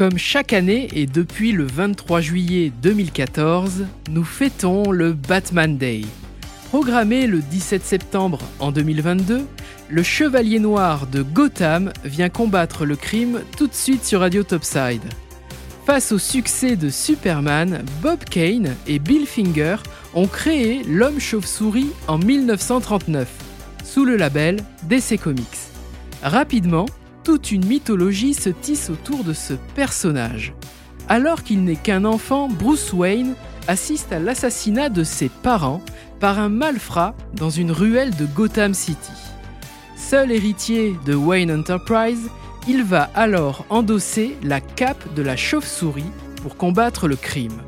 Comme chaque année et depuis le 23 juillet 2014, nous fêtons le Batman Day. Programmé le 17 septembre en 2022, le Chevalier Noir de Gotham vient combattre le crime tout de suite sur Radio Topside. Face au succès de Superman, Bob Kane et Bill Finger ont créé l'homme chauve-souris en 1939, sous le label DC Comics. Rapidement, toute une mythologie se tisse autour de ce personnage. Alors qu'il n'est qu'un enfant, Bruce Wayne assiste à l'assassinat de ses parents par un malfrat dans une ruelle de Gotham City. Seul héritier de Wayne Enterprise, il va alors endosser la cape de la chauve-souris pour combattre le crime.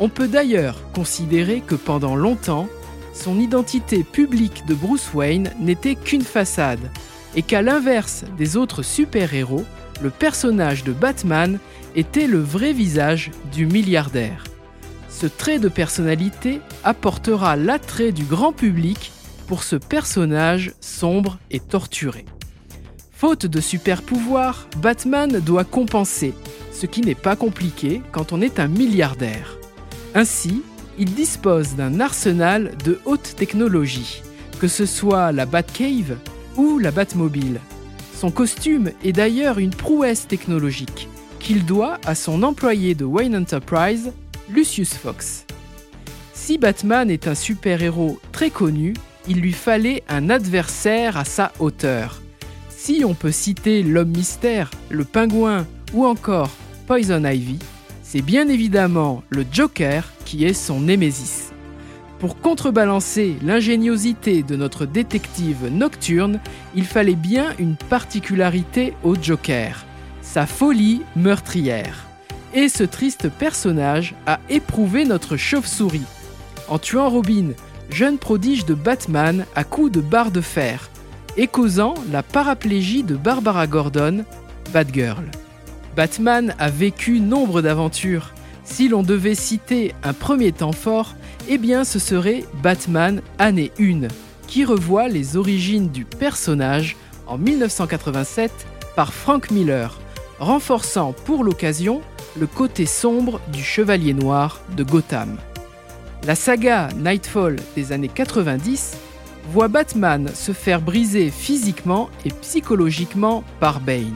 On peut d'ailleurs considérer que pendant longtemps, son identité publique de Bruce Wayne n'était qu'une façade, et qu'à l'inverse des autres super-héros, le personnage de Batman était le vrai visage du milliardaire. Ce trait de personnalité apportera l'attrait du grand public pour ce personnage sombre et torturé. Faute de super pouvoir, Batman doit compenser, ce qui n'est pas compliqué quand on est un milliardaire. Ainsi, il dispose d'un arsenal de haute technologie, que ce soit la Batcave ou la Batmobile. Son costume est d'ailleurs une prouesse technologique qu'il doit à son employé de Wayne Enterprise, Lucius Fox. Si Batman est un super-héros très connu, il lui fallait un adversaire à sa hauteur. Si on peut citer l'homme mystère, le pingouin ou encore Poison Ivy, c'est bien évidemment le Joker qui est son némésis. Pour contrebalancer l'ingéniosité de notre détective nocturne, il fallait bien une particularité au Joker, sa folie meurtrière. Et ce triste personnage a éprouvé notre chauve-souris. En tuant Robin, jeune prodige de Batman à coups de barre de fer, et causant la paraplégie de Barbara Gordon, Batgirl. Batman a vécu nombre d'aventures. Si l'on devait citer un premier temps fort, eh bien ce serait Batman année 1, qui revoit les origines du personnage en 1987 par Frank Miller, renforçant pour l'occasion le côté sombre du Chevalier Noir de Gotham. La saga Nightfall des années 90 voit Batman se faire briser physiquement et psychologiquement par Bane.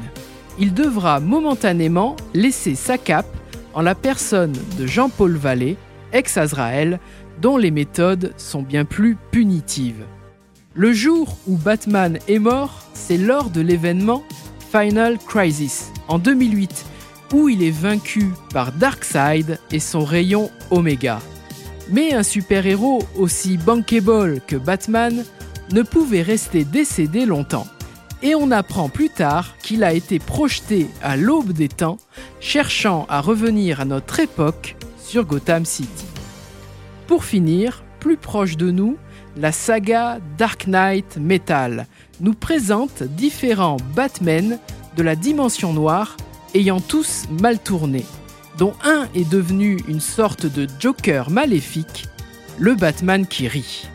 Il devra momentanément laisser sa cape en la personne de Jean-Paul Vallée, ex-Azrael, dont les méthodes sont bien plus punitives. Le jour où Batman est mort, c'est lors de l'événement Final Crisis en 2008, où il est vaincu par Darkseid et son rayon Omega. Mais un super-héros aussi bankable que Batman ne pouvait rester décédé longtemps. Et on apprend plus tard qu'il a été projeté à l'aube des temps, cherchant à revenir à notre époque sur Gotham City. Pour finir, plus proche de nous, la saga Dark Knight Metal nous présente différents Batmen de la dimension noire ayant tous mal tourné dont un est devenu une sorte de Joker maléfique, le Batman qui rit.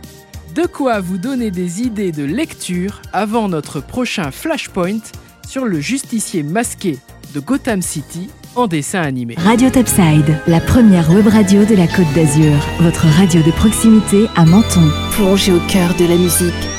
De quoi vous donner des idées de lecture avant notre prochain Flashpoint sur le justicier masqué de Gotham City en dessin animé. Radio Topside, la première web radio de la Côte d'Azur, votre radio de proximité à Menton. Plongez au cœur de la musique